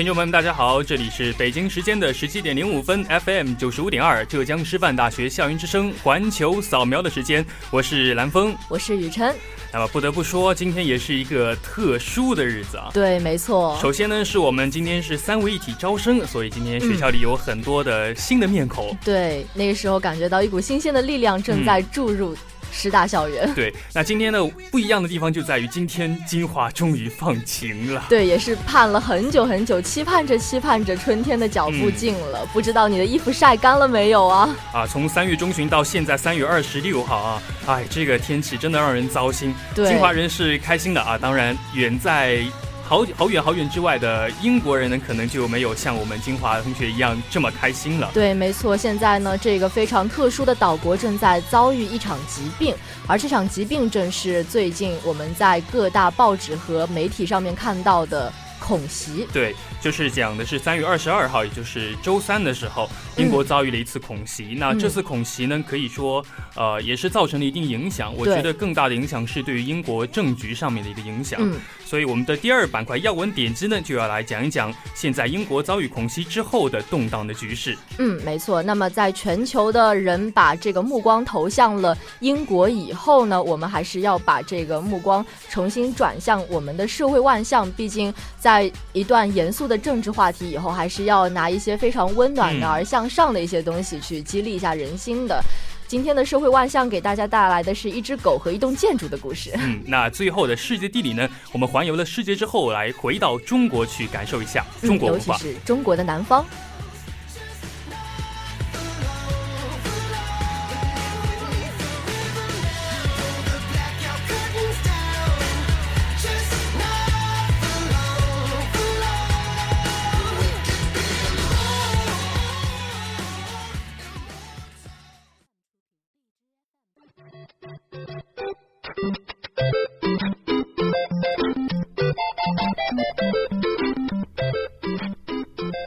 听众朋友们，大家好，这里是北京时间的十七点零五分，FM 九十五点二，浙江师范大学校园之声环球扫描的时间，我是蓝峰，我是雨辰。那么不得不说，今天也是一个特殊的日子啊。对，没错。首先呢，是我们今天是三位一体招生，所以今天学校里有很多的新的面孔。对，那个时候感觉到一股新鲜的力量正在注入。师大校园，对，那今天呢不一样的地方就在于今天金华终于放晴了，对，也是盼了很久很久，期盼着期盼着春天的脚步近了，不知道你的衣服晒干了没有啊？啊，从三月中旬到现在三月二十六号啊，哎，这个天气真的让人糟心。对，金华人是开心的啊，当然远在。好好远好远之外的英国人呢，可能就没有像我们金华同学一样这么开心了。对，没错，现在呢，这个非常特殊的岛国正在遭遇一场疾病，而这场疾病正是最近我们在各大报纸和媒体上面看到的恐袭。对。就是讲的是三月二十二号，也就是周三的时候，英国遭遇了一次恐袭。那这次恐袭呢，可以说，呃，也是造成了一定影响。我觉得更大的影响是对于英国政局上面的一个影响。嗯所以我们的第二板块要闻点击呢，就要来讲一讲现在英国遭遇恐袭之后的动荡的局势。嗯，没错。那么在全球的人把这个目光投向了英国以后呢，我们还是要把这个目光重新转向我们的社会万象。毕竟在一段严肃。的政治话题以后还是要拿一些非常温暖的而向上的一些东西去激励一下人心的。今天的社会万象给大家带来的是一只狗和一栋建筑的故事。嗯，那最后的世界地理呢？我们环游了世界之后，来回到中国去感受一下中国文化，尤其是中国的南方。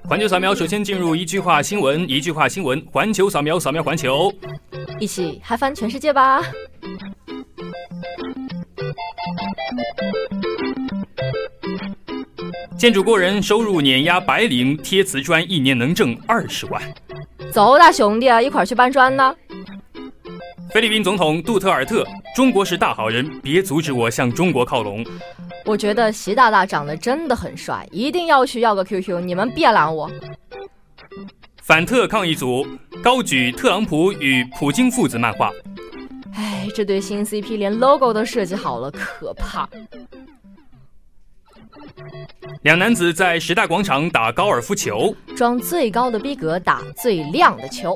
环球扫描，首先进入一句话新闻，一句话新闻，环球扫描，扫描环球，一起嗨翻全世界吧！建筑工人收入碾压白领贴瓷砖，一年能挣二十万。走啦，兄弟啊，一块儿去搬砖呢！菲律宾总统杜特尔特，中国是大好人，别阻止我向中国靠拢。我觉得习大大长得真的很帅，一定要去要个 QQ，你们别拦我。反特抗议组高举特朗普与普京父子漫画。哎，这对新 CP 连 logo 都设计好了，可怕。两男子在时代广场打高尔夫球，装最高的逼格打最亮的球。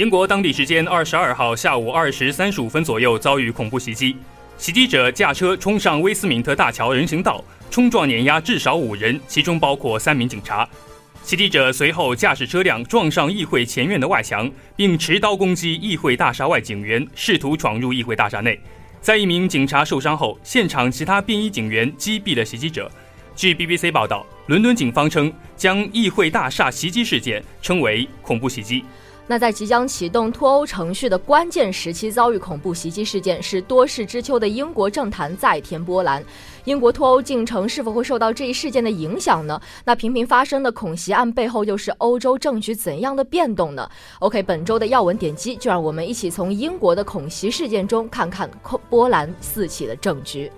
英国当地时间二十二号下午二时三十五分左右遭遇恐怖袭击，袭击者驾车冲上威斯敏特大桥人行道，冲撞碾压至少五人，其中包括三名警察。袭击者随后驾驶车辆撞上议会前院的外墙，并持刀攻击议会大厦外警员，试图闯入议会大厦内。在一名警察受伤后，现场其他便衣警员击毙了袭击者。据 BBC 报道，伦敦警方称将议会大厦袭击事件称为恐怖袭击。那在即将启动脱欧程序的关键时期遭遇恐怖袭击事件，是多事之秋的英国政坛再添波澜。英国脱欧进程是否会受到这一事件的影响呢？那频频发生的恐袭案背后又是欧洲政局怎样的变动呢？OK，本周的要闻点击，就让我们一起从英国的恐袭事件中看看波澜四起的政局。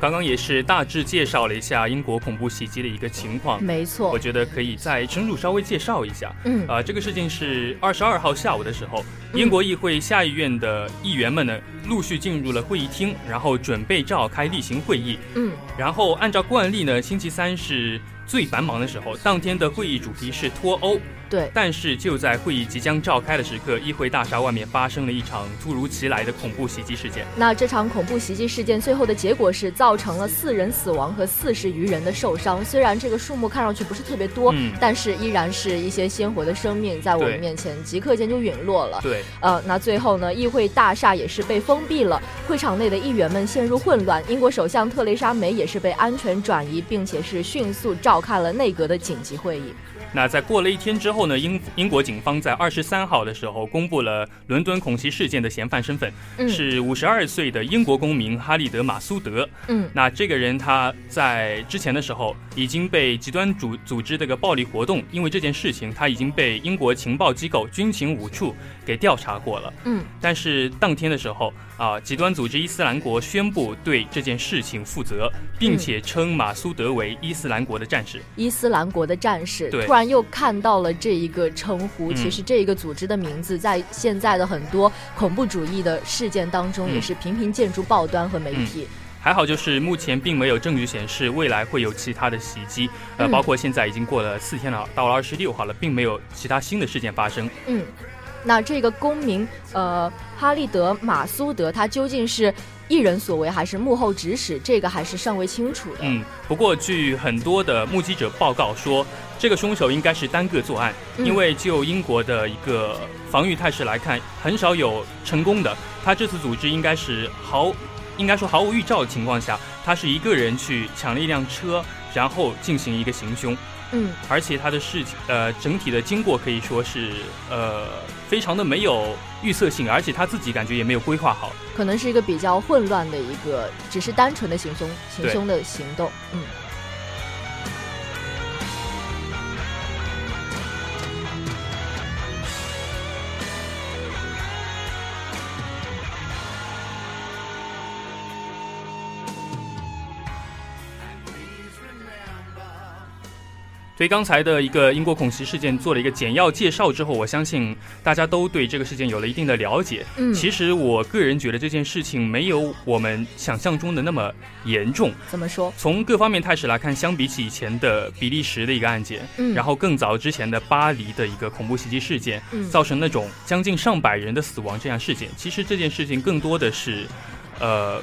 刚刚也是大致介绍了一下英国恐怖袭击的一个情况，没错，我觉得可以再深入稍微介绍一下。嗯，啊，这个事情是二十二号下午的时候，英国议会下议院的议员们呢陆续进入了会议厅，然后准备召开例行会议。嗯，然后按照惯例呢，星期三是最繁忙的时候，当天的会议主题是脱欧。对，但是就在会议即将召开的时刻，议会大厦外面发生了一场突如其来的恐怖袭击事件。那这场恐怖袭击事件最后的结果是造成了四人死亡和四十余人的受伤。虽然这个数目看上去不是特别多，但是依然是一些鲜活的生命在我们面前即刻间就陨落了。对，呃，那最后呢，议会大厦也是被封闭了，会场内的议员们陷入混乱。英国首相特蕾莎梅也是被安全转移，并且是迅速召开了内阁的紧急会议。那在过了一天之后呢？英英国警方在二十三号的时候公布了伦敦恐袭事件的嫌犯身份，是五十二岁的英国公民哈利德马苏德。嗯，那这个人他在之前的时候已经被极端组组织这个暴力活动，因为这件事情他已经被英国情报机构军情五处给调查过了。嗯，但是当天的时候啊，极端组织伊斯兰国宣布对这件事情负责，并且称马苏德为伊斯兰国的战士。伊斯兰国的战士，对。又看到了这一个称呼，其实这一个组织的名字在现在的很多恐怖主义的事件当中也是频频见诸报端和媒体。还好，就是目前并没有证据显示未来会有其他的袭击，呃，包括现在已经过了四天了，到了二十六号了，并没有其他新的事件发生。嗯，那这个公民呃哈利德马苏德他究竟是？一人所为还是幕后指使，这个还是尚未清楚的。嗯，不过据很多的目击者报告说，这个凶手应该是单个作案，因为就英国的一个防御态势来看，很少有成功的。他这次组织应该是毫，应该说毫无预兆的情况下，他是一个人去抢了一辆车，然后进行一个行凶。嗯，而且他的事情，呃，整体的经过可以说是，呃，非常的没有预测性，而且他自己感觉也没有规划好，可能是一个比较混乱的一个，只是单纯的行凶行凶的行动，嗯。对刚才的一个英国恐袭事件做了一个简要介绍之后，我相信大家都对这个事件有了一定的了解。嗯，其实我个人觉得这件事情没有我们想象中的那么严重。怎么说？从各方面态势来看，相比起以前的比利时的一个案件，嗯，然后更早之前的巴黎的一个恐怖袭击事件，嗯，造成那种将近上百人的死亡这样事件，其实这件事情更多的是，呃。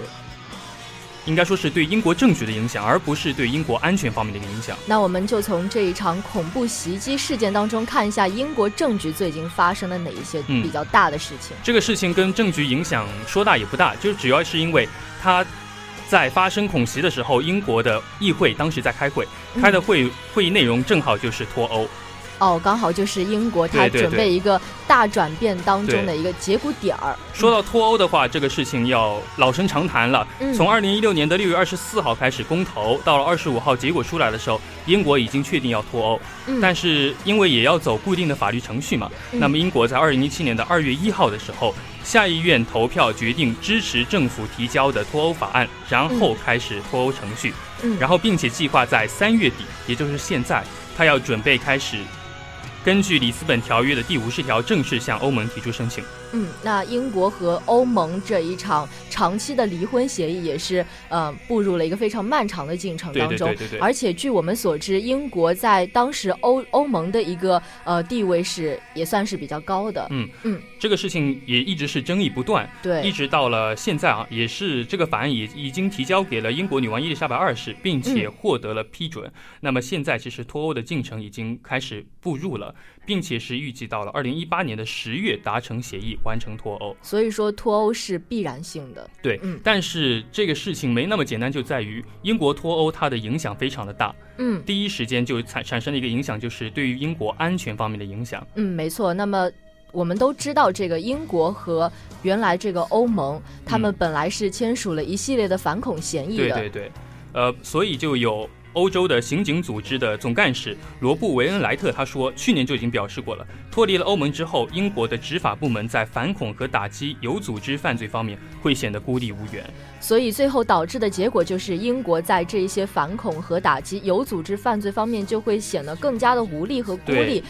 应该说是对英国政局的影响，而不是对英国安全方面的一个影响。那我们就从这一场恐怖袭击事件当中看一下英国政局最近发生了哪一些比较大的事情。这个事情跟政局影响说大也不大，就主要是因为他在发生恐袭的时候，英国的议会当时在开会，开的会会议内容正好就是脱欧。哦，刚好就是英国，它准备一个大转变当中的一个节骨点儿。说到脱欧的话，这个事情要老生常谈了。从二零一六年的六月二十四号开始公投，到了二十五号结果出来的时候，英国已经确定要脱欧。但是因为也要走固定的法律程序嘛，那么英国在二零一七年的二月一号的时候，下议院投票决定支持政府提交的脱欧法案，然后开始脱欧程序。然后并且计划在三月底，也就是现在，他要准备开始。根据里斯本条约的第五十条，正式向欧盟提出申请。嗯，那英国和欧盟这一场长期的离婚协议也是呃步入了一个非常漫长的进程当中。对对对对。而且据我们所知，英国在当时欧欧盟的一个呃地位是也算是比较高的。嗯嗯，这个事情也一直是争议不断。对。一直到了现在啊，也是这个法案也已经提交给了英国女王伊丽莎白二世，并且获得了批准。那么现在其实脱欧的进程已经开始步入了。并且是预计到了二零一八年的十月达成协议，完成脱欧。所以说脱欧是必然性的。对，嗯。但是这个事情没那么简单，就在于英国脱欧它的影响非常的大。嗯。第一时间就产产生了一个影响，就是对于英国安全方面的影响。嗯，没错。那么我们都知道，这个英国和原来这个欧盟，他们本来是签署了一系列的反恐协议的。对对对。呃，所以就有。欧洲的刑警组织的总干事罗布维恩莱特他说，去年就已经表示过了，脱离了欧盟之后，英国的执法部门在反恐和打击有组织犯罪方面会显得孤立无援。所以最后导致的结果就是，英国在这一些反恐和打击有组织犯罪方面就会显得更加的无力和孤立。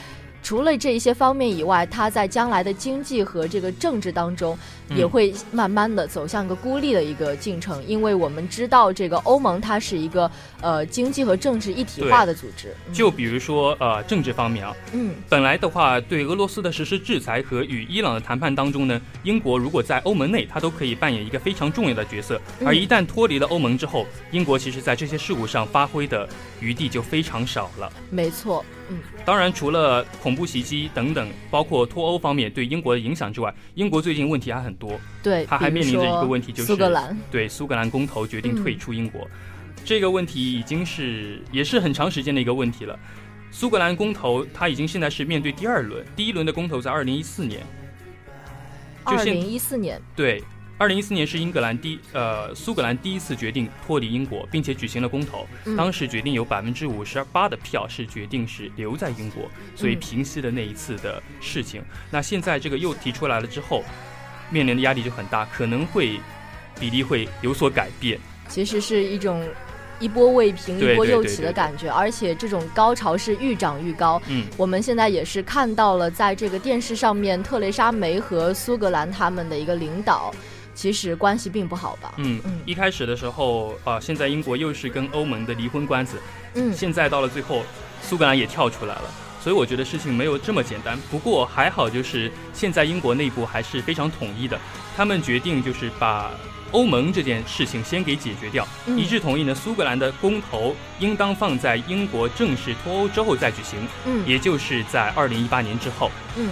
除了这一些方面以外，他在将来的经济和这个政治当中，也会慢慢的走向一个孤立的一个进程。因为我们知道，这个欧盟它是一个呃经济和政治一体化的组织。就比如说呃政治方面啊，嗯，本来的话对俄罗斯的实施制裁和与伊朗的谈判当中呢，英国如果在欧盟内，它都可以扮演一个非常重要的角色。而一旦脱离了欧盟之后，英国其实在这些事务上发挥的余地就非常少了。没错。嗯，当然，除了恐怖袭击等等，包括脱欧方面对英国的影响之外，英国最近问题还很多。对，他还面临着一个问题，就是苏格兰对苏格兰公投决定退出英国，这个问题已经是也是很长时间的一个问题了。苏格兰公投，它已经现在是面对第二轮，第一轮的公投在二零一四年。二零一四年。对。二零一四年是英格兰第呃苏格兰第一次决定脱离英国，并且举行了公投。当时决定有百分之五十八的票是决定是留在英国，所以平息了那一次的事情。那现在这个又提出来了之后，面临的压力就很大，可能会比例会有所改变。其实是一种。一波未平，一波又起的感觉，而且这种高潮是愈涨愈高。嗯，我们现在也是看到了，在这个电视上面，特蕾莎梅和苏格兰他们的一个领导，其实关系并不好吧？嗯嗯，一开始的时候啊，现在英国又是跟欧盟的离婚官司，嗯，现在到了最后，苏格兰也跳出来了，所以我觉得事情没有这么简单。不过还好，就是现在英国内部还是非常统一的，他们决定就是把。欧盟这件事情先给解决掉，一致同意呢。苏格兰的公投应当放在英国正式脱欧之后再举行，嗯，也就是在二零一八年之后，嗯。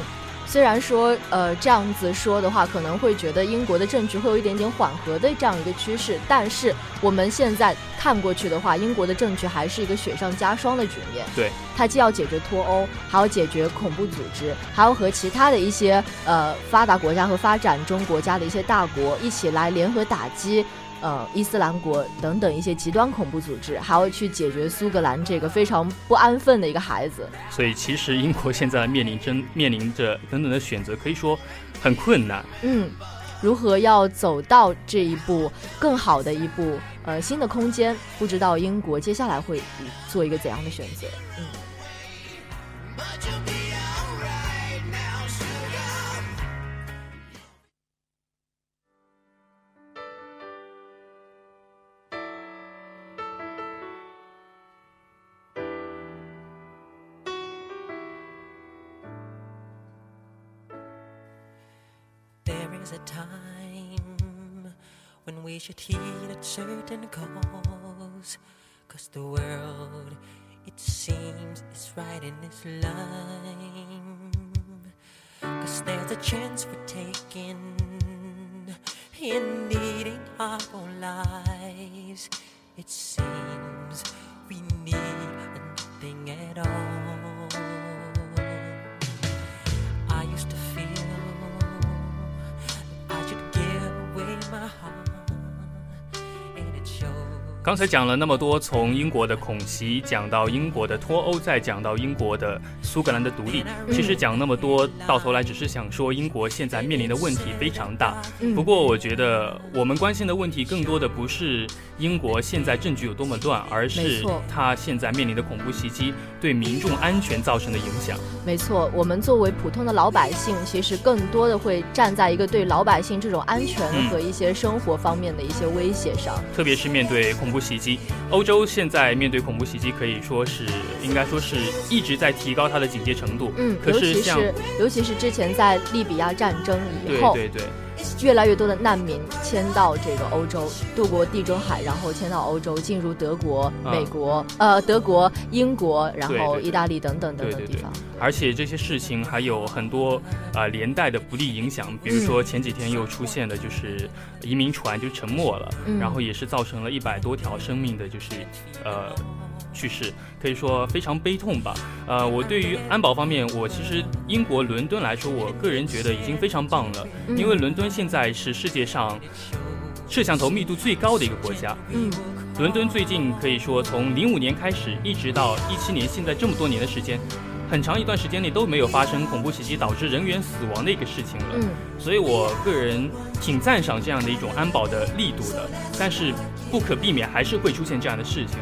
虽然说，呃，这样子说的话，可能会觉得英国的政局会有一点点缓和的这样一个趋势，但是我们现在看过去的话，英国的政局还是一个雪上加霜的局面。对，它既要解决脱欧，还要解决恐怖组织，还要和其他的一些呃发达国家和发展中国家的一些大国一起来联合打击。呃，伊斯兰国等等一些极端恐怖组织，还要去解决苏格兰这个非常不安分的一个孩子。所以，其实英国现在面临真面临着等等的选择，可以说很困难。嗯，如何要走到这一步，更好的一步，呃，新的空间，不知道英国接下来会做一个怎样的选择？嗯。Right in its line. Cause there's a chance we're taking in needing our own lives. It seems we need nothing at all. 刚才讲了那么多，从英国的恐袭讲到英国的脱欧，再讲到英国的苏格兰的独立。其实讲那么多，到头来只是想说英国现在面临的问题非常大。不过我觉得我们关心的问题更多的不是英国现在政局有多么乱，而是它现在面临的恐怖袭击对民众安全造成的影响。没错，我们作为普通的老百姓，其实更多的会站在一个对老百姓这种安全和一些生活方面的一些威胁上。特别是面对恐怖袭击，欧洲现在面对恐怖袭击可以说是应该说是一直在提高它的警戒程度。嗯，尤其是尤其是之前在利比亚战争以后，对对对。越来越多的难民迁到这个欧洲，渡过地中海，然后迁到欧洲，进入德国、美国，呃，德国、英国，然后意大利等等等等地方。而且这些事情还有很多呃连带的不利影响，比如说前几天又出现的就是移民船就沉没了，然后也是造成了一百多条生命的就是呃。去世可以说非常悲痛吧。呃，我对于安保方面，我其实英国伦敦来说，我个人觉得已经非常棒了。因为伦敦现在是世界上摄像头密度最高的一个国家。嗯，伦敦最近可以说从零五年开始，一直到一七年，现在这么多年的时间，很长一段时间内都没有发生恐怖袭击导致人员死亡的一个事情了。嗯，所以我个人挺赞赏这样的一种安保的力度的。但是不可避免还是会出现这样的事情。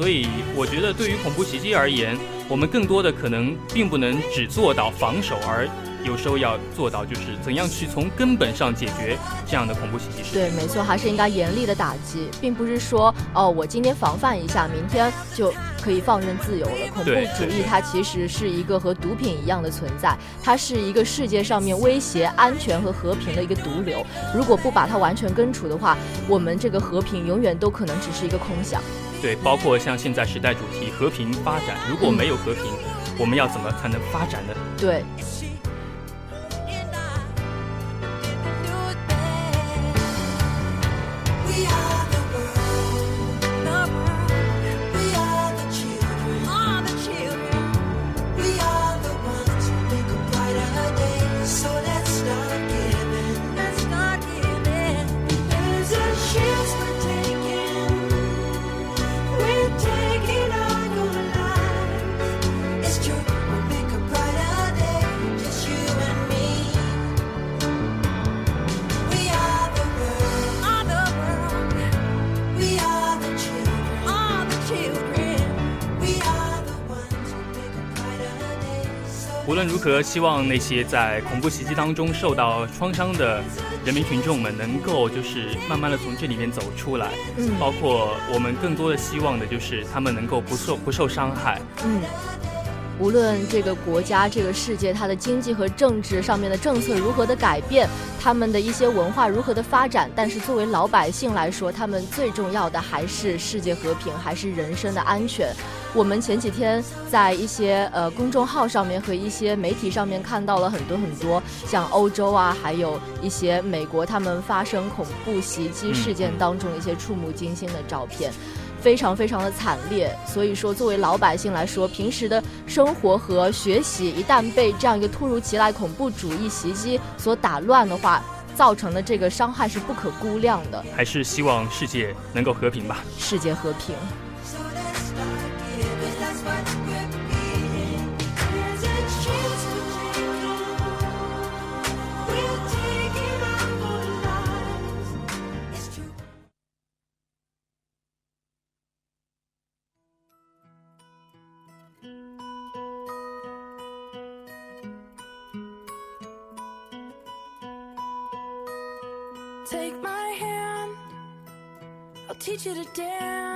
所以，我觉得对于恐怖袭击而言，我们更多的可能并不能只做到防守，而有时候要做到就是怎样去从根本上解决这样的恐怖袭击事。对，没错，还是应该严厉的打击，并不是说哦，我今天防范一下，明天就可以放任自由了。恐怖主义它其实是一个和毒品一样的存在，它是一个世界上面威胁安全和和平的一个毒瘤。如果不把它完全根除的话，我们这个和平永远都可能只是一个空想。对，包括像现在时代主题和平发展，如果没有和平，我们要怎么才能发展呢？对。何，希望那些在恐怖袭击当中受到创伤的人民群众们能够就是慢慢的从这里面走出来。嗯，包括我们更多的希望的就是他们能够不受不受伤害。嗯。无论这个国家、这个世界，它的经济和政治上面的政策如何的改变，他们的一些文化如何的发展，但是作为老百姓来说，他们最重要的还是世界和平，还是人身的安全。我们前几天在一些呃公众号上面和一些媒体上面看到了很多很多像欧洲啊，还有一些美国他们发生恐怖袭击事件当中一些触目惊心的照片。非常非常的惨烈，所以说作为老百姓来说，平时的生活和学习一旦被这样一个突如其来恐怖主义袭击所打乱的话，造成的这个伤害是不可估量的。还是希望世界能够和平吧。世界和平。Teach you to dance.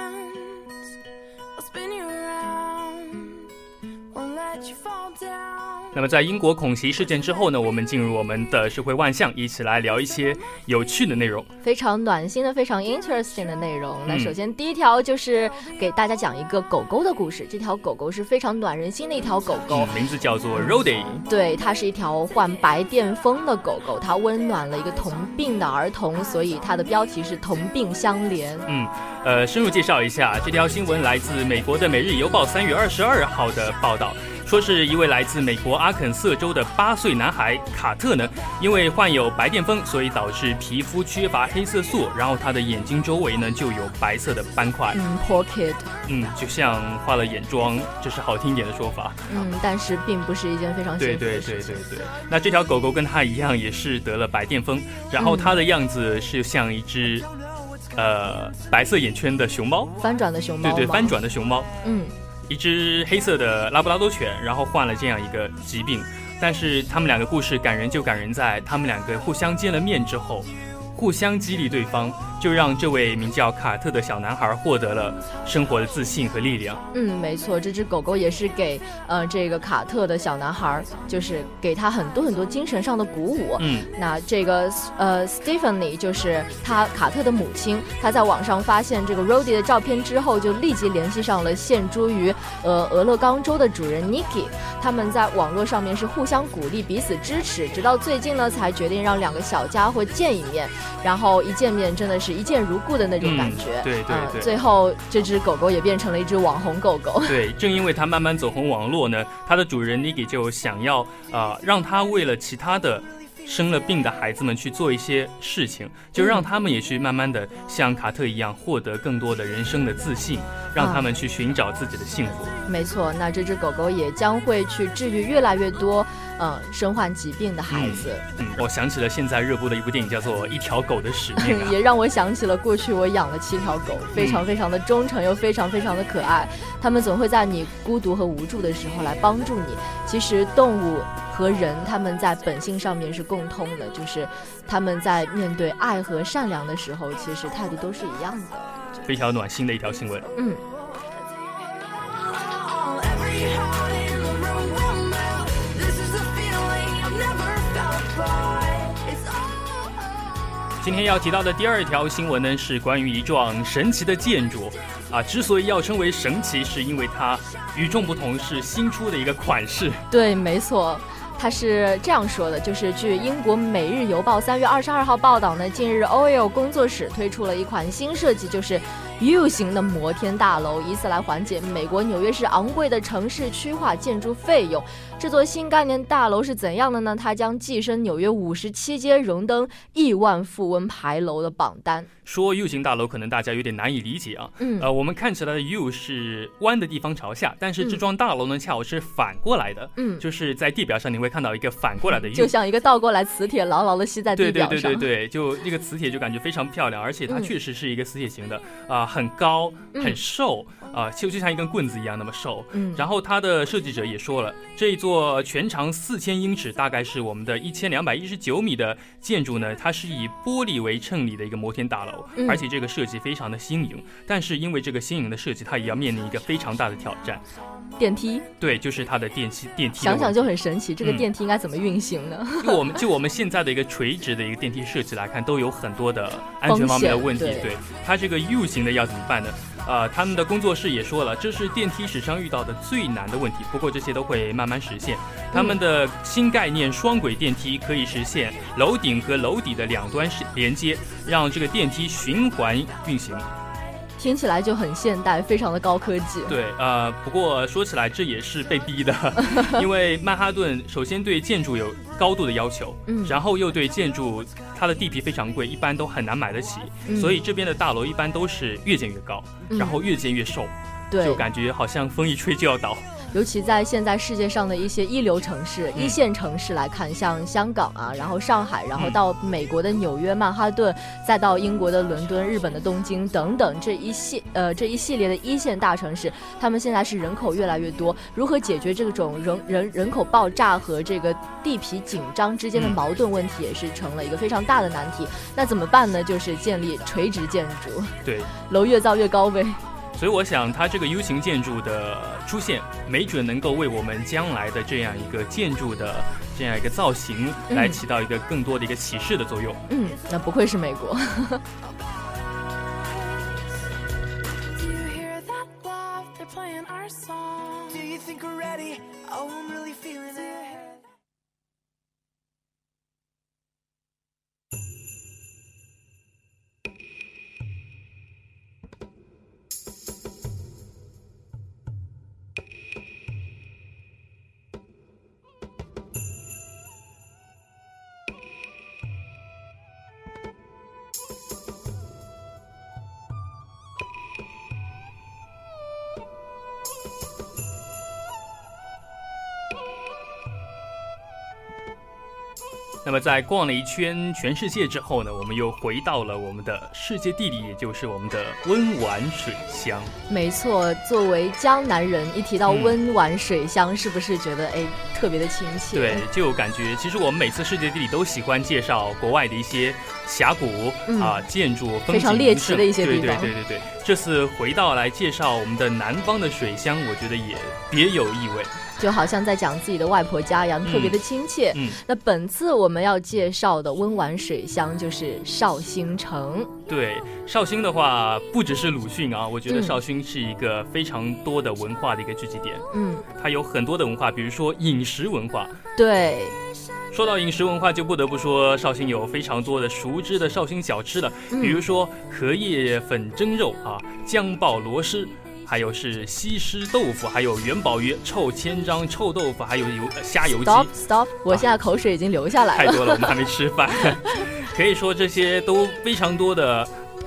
那么在英国恐袭事件之后呢，我们进入我们的社会万象，一起来聊一些有趣的内容，非常暖心的、非常 interesting 的内容。那首先第一条就是给大家讲一个狗狗的故事。这条狗狗是非常暖人心的一条狗狗，名字叫做 Rody。对，它是一条患白癜风的狗狗，它温暖了一个同病的儿童，所以它的标题是同病相怜。嗯，呃，深入介绍一下，这条新闻来自美国的《每日邮报》三月二十二号的报道。说是一位来自美国阿肯色州的八岁男孩卡特呢，因为患有白癜风，所以导致皮肤缺乏黑色素，然后他的眼睛周围呢就有白色的斑块。嗯，poor kid。嗯，就像化了眼妆，这是好听一点的说法。嗯，但是并不是一件非常对对对对对。那这条狗狗跟他一样，也是得了白癜风，然后它的样子是像一只。呃，白色眼圈的熊猫，翻转的熊猫，对对，翻转的熊猫，嗯，一只黑色的拉布拉多犬，然后患了这样一个疾病，但是他们两个故事感人就感人在他们两个互相见了面之后。互相激励对方，就让这位名叫卡特的小男孩获得了生活的自信和力量。嗯，没错，这只狗狗也是给呃这个卡特的小男孩，就是给他很多很多精神上的鼓舞。嗯，那这个呃 Stephanie 就是他卡特的母亲，他在网上发现这个 Rody 的照片之后，就立即联系上了现住于呃俄勒冈州的主人 Nikki，他们在网络上面是互相鼓励，彼此支持，直到最近呢才决定让两个小家伙见一面。然后一见面，真的是一见如故的那种感觉。对对对。最后，这只狗狗也变成了一只网红狗狗。对，正因为它慢慢走红网络呢，它的主人 Niki 就想要啊，让它为了其他的。生了病的孩子们去做一些事情，就让他们也去慢慢的像卡特一样获得更多的人生的自信，让他们去寻找自己的幸福。没错，那这只狗狗也将会去治愈越来越多，呃，身患疾病的孩子。嗯，我想起了现在热播的一部电影，叫做《一条狗的使命》，也让我想起了过去我养了七条狗，非常非常的忠诚又非常非常的可爱。它们总会在你孤独和无助的时候来帮助你。其实动物。和人，他们在本性上面是共通的，就是他们在面对爱和善良的时候，其实态度都是一样的。非常暖心的一条新闻。嗯。今天要提到的第二条新闻呢，是关于一幢神奇的建筑。啊，之所以要称为神奇，是因为它与众不同，是新出的一个款式。对，没错。他是这样说的，就是据英国《每日邮报》三月二十二号报道呢，近日 OL 工作室推出了一款新设计，就是 U 型的摩天大楼，以此来缓解美国纽约市昂贵的城市区划建筑费用。这座新概念大楼是怎样的呢？它将跻身纽约五十七街荣登亿万富翁牌楼的榜单。说 U 型大楼可能大家有点难以理解啊，嗯，呃，我们看起来的 U 是弯的地方朝下，但是这幢大楼呢恰好是反过来的，嗯，就是在地表上你会看到一个反过来的 U，就像一个倒过来磁铁牢牢的吸在地表上。对对对对对，就那个磁铁就感觉非常漂亮，而且它确实是一个磁铁型的，啊，很高很瘦。啊，就就像一根棍子一样那么瘦，嗯，然后它的设计者也说了，这一座全长四千英尺，大概是我们的一千两百一十九米的建筑呢，它是以玻璃为衬里的一个摩天大楼，而且这个设计非常的新颖，但是因为这个新颖的设计，它也要面临一个非常大的挑战。电梯对，就是它的电梯电梯。想想就很神奇，这个电梯应该怎么运行呢？就我们就我们现在的一个垂直的一个电梯设计来看，都有很多的安全方面的问题。对，它这个 U 型的要怎么办呢？呃，他们的工作室也说了，这是电梯史上遇到的最难的问题。不过这些都会慢慢实现。他们的新概念双轨电梯可以实现楼顶和楼底的两端是连接，让这个电梯循环运行。听起来就很现代，非常的高科技。对，呃，不过说起来这也是被逼的，因为曼哈顿首先对建筑有高度的要求，嗯，然后又对建筑它的地皮非常贵，一般都很难买得起，所以这边的大楼一般都是越建越高，然后越建越瘦，对，就感觉好像风一吹就要倒。尤其在现在世界上的一些一流城市、一线城市来看，像香港啊，然后上海，然后到美国的纽约、曼哈顿，再到英国的伦敦、日本的东京等等这一系呃这一系列的一线大城市，他们现在是人口越来越多，如何解决这种人人人口爆炸和这个地皮紧张之间的矛盾问题，也是成了一个非常大的难题。那怎么办呢？就是建立垂直建筑，对，楼越造越高呗。所以我想，它这个 U 型建筑的出现，没准能够为我们将来的这样一个建筑的这样一个造型，来起到一个更多的一个启示的作用。嗯，那不愧是美国。Do you think we're ready? Oh, I'm really feeling it. 那么在逛了一圈全世界之后呢，我们又回到了我们的世界地理，也就是我们的温婉水乡。没错，作为江南人，一提到温婉水乡，是不是觉得哎特别的亲切？对，就感觉其实我们每次世界地理都喜欢介绍国外的一些峡谷啊、建筑、非常猎奇的一些地方。对对对对对，这次回到来介绍我们的南方的水乡，我觉得也别有意味。就好像在讲自己的外婆家一样，特别的亲切。嗯，那本次我们要介绍的温婉水乡就是绍兴城。对，绍兴的话不只是鲁迅啊，我觉得绍兴是一个非常多的文化的一个聚集点。嗯，它有很多的文化，比如说饮食文化。对，说到饮食文化，就不得不说绍兴有非常多的熟知的绍兴小吃了，比如说荷叶粉蒸肉啊，姜爆螺蛳。还有是西施豆腐，还有元宝鱼、臭千张、臭豆腐，还有油虾油鸡。Stop Stop！我现在口水已经流下来了。太多了，我们还没吃饭。可以说这些都非常多的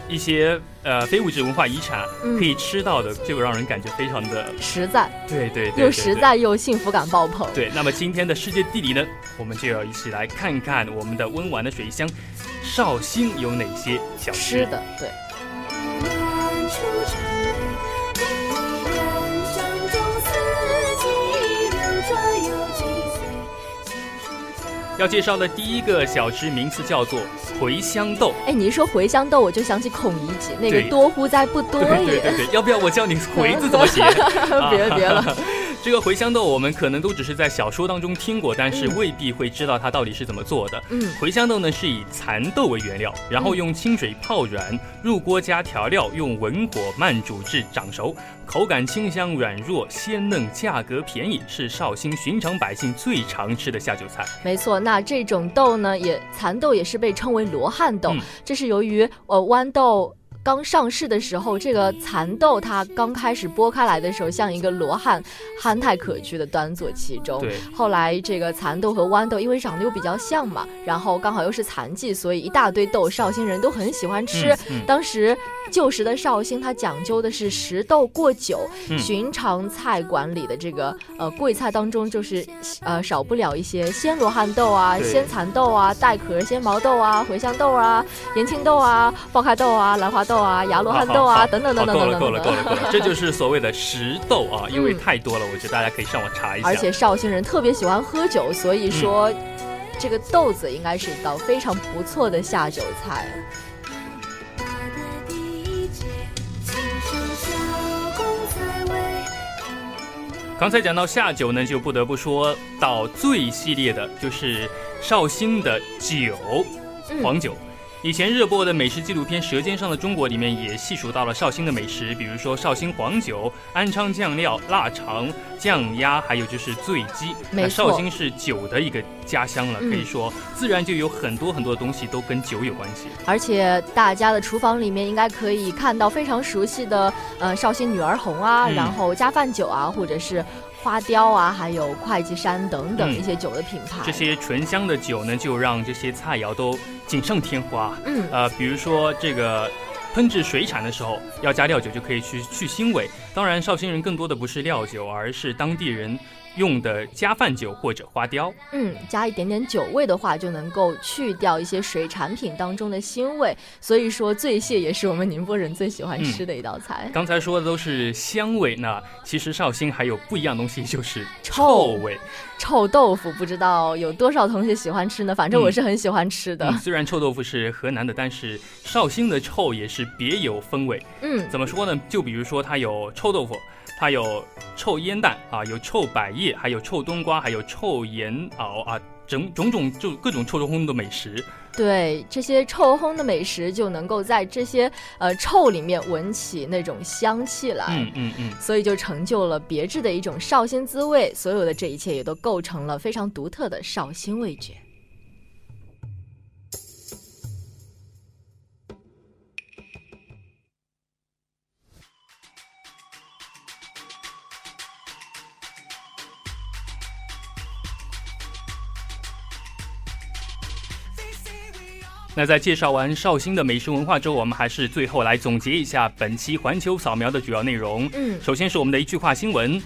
一些呃非物质文化遗产，可以吃到的，就让人感觉非常的实在。对对，又实在又幸福感爆棚。对，那么今天的世界地理呢，我们就要一起来看看我们的温婉的水乡绍兴有哪些小吃的。对。要介绍的第一个小吃名字叫做茴香豆。哎，你一说茴香豆，我就想起孔乙己那个多乎哉不多也。对对对，要不要我教你茴字怎么写？别别了。这个茴香豆我们可能都只是在小说当中听过，但是未必会知道它到底是怎么做的。嗯，茴香豆呢是以蚕豆为原料，然后用清水泡软，入锅加调料，用文火慢煮至长熟，口感清香软弱鲜嫩，价格便宜，是绍兴寻常百姓最常吃的下酒菜。没错，那这种豆呢，也蚕豆也是被称为罗汉豆，这是由于呃豌豆。刚上市的时候，这个蚕豆它刚开始剥开来的时候，像一个罗汉，憨态可掬的端坐其中。后来这个蚕豆和豌豆因为长得又比较像嘛，然后刚好又是蚕季，所以一大堆豆绍兴人都很喜欢吃。当时 旧时的绍兴，它讲究的是食豆过酒。寻常菜馆里的这个呃贵菜当中，就是呃少不了一些鲜罗汉豆啊、鲜蚕豆啊、带壳鲜毛豆啊、茴香豆啊、延庆豆啊、爆开豆啊、兰花豆。啊，芽罗汉豆啊，等等等等等等，够了够了够了够了，这就是所谓的食豆啊，因为太多了，我觉得大家可以上网查一下。而且绍兴人特别喜欢喝酒，所以说这个豆子应该是一道非常不错的下酒菜。刚才讲到下酒呢，就不得不说到最系列的，就是绍兴的酒，黄酒。以前热播的美食纪录片《舌尖上的中国》里面也细数到了绍兴的美食，比如说绍兴黄酒、安昌酱料、腊肠、酱鸭，还有就是醉鸡。那绍兴是酒的一个家乡了，可以说自然就有很多很多的东西都跟酒有关系。而且大家的厨房里面应该可以看到非常熟悉的，呃，绍兴女儿红啊，然后加饭酒啊，或者是。花雕啊，还有会稽山等等一些酒的品牌，这些醇香的酒呢，就让这些菜肴都锦上添花。嗯，呃，比如说这个烹制水产的时候要加料酒，就可以去去腥味。当然，绍兴人更多的不是料酒，而是当地人。用的加饭酒或者花雕，嗯，加一点点酒味的话，就能够去掉一些水产品当中的腥味。所以说，醉蟹也是我们宁波人最喜欢吃的一道菜。刚才说的都是香味，那其实绍兴还有不一样东西，就是臭味。臭豆腐，不知道有多少同学喜欢吃呢？反正我是很喜欢吃的。虽然臭豆腐是河南的，但是绍兴的臭也是别有风味。嗯，怎么说呢？就比如说它有臭豆腐。它有臭烟蛋啊，有臭百叶，还有臭冬瓜，还有臭盐熬啊，整种种就各种臭烘烘的美食。对，这些臭烘的美食就能够在这些呃臭里面闻起那种香气来。嗯嗯嗯。所以就成就了别致的一种绍兴滋味。所有的这一切也都构成了非常独特的绍兴味觉。那在介绍完绍兴的美食文化之后，我们还是最后来总结一下本期环球扫描的主要内容。嗯，首先是我们的一句话新闻，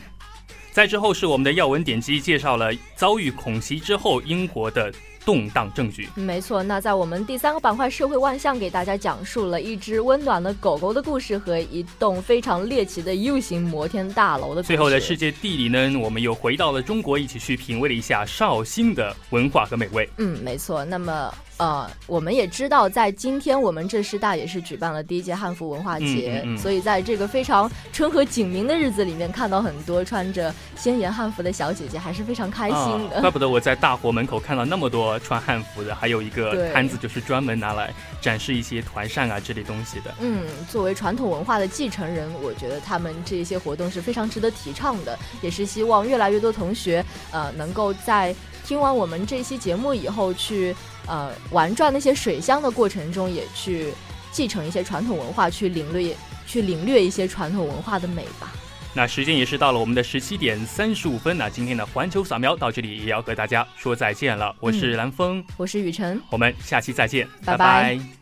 在之后是我们的要闻点击，介绍了遭遇恐袭之后英国的动荡政局。没错，那在我们第三个板块社会万象，给大家讲述了一只温暖的狗狗的故事和一栋非常猎奇的 U 型摩天大楼的。最后的世界地理呢，我们又回到了中国，一起去品味了一下绍兴的文化和美味。嗯，没错。那么。呃，我们也知道，在今天我们浙师大也是举办了第一届汉服文化节，所以在这个非常春和景明的日子里面，看到很多穿着鲜艳汉服的小姐姐，还是非常开心的。怪不得我在大活门口看到那么多穿汉服的，还有一个摊子就是专门拿来展示一些团扇啊这类东西的。嗯，作为传统文化的继承人，我觉得他们这些活动是非常值得提倡的，也是希望越来越多同学呃能够在听完我们这期节目以后去。呃，玩转那些水乡的过程中，也去继承一些传统文化，去领略，去领略一些传统文化的美吧。那时间也是到了我们的十七点三十五分，那今天的环球扫描到这里也要和大家说再见了。我是蓝峰，我是雨辰，我们下期再见，拜拜。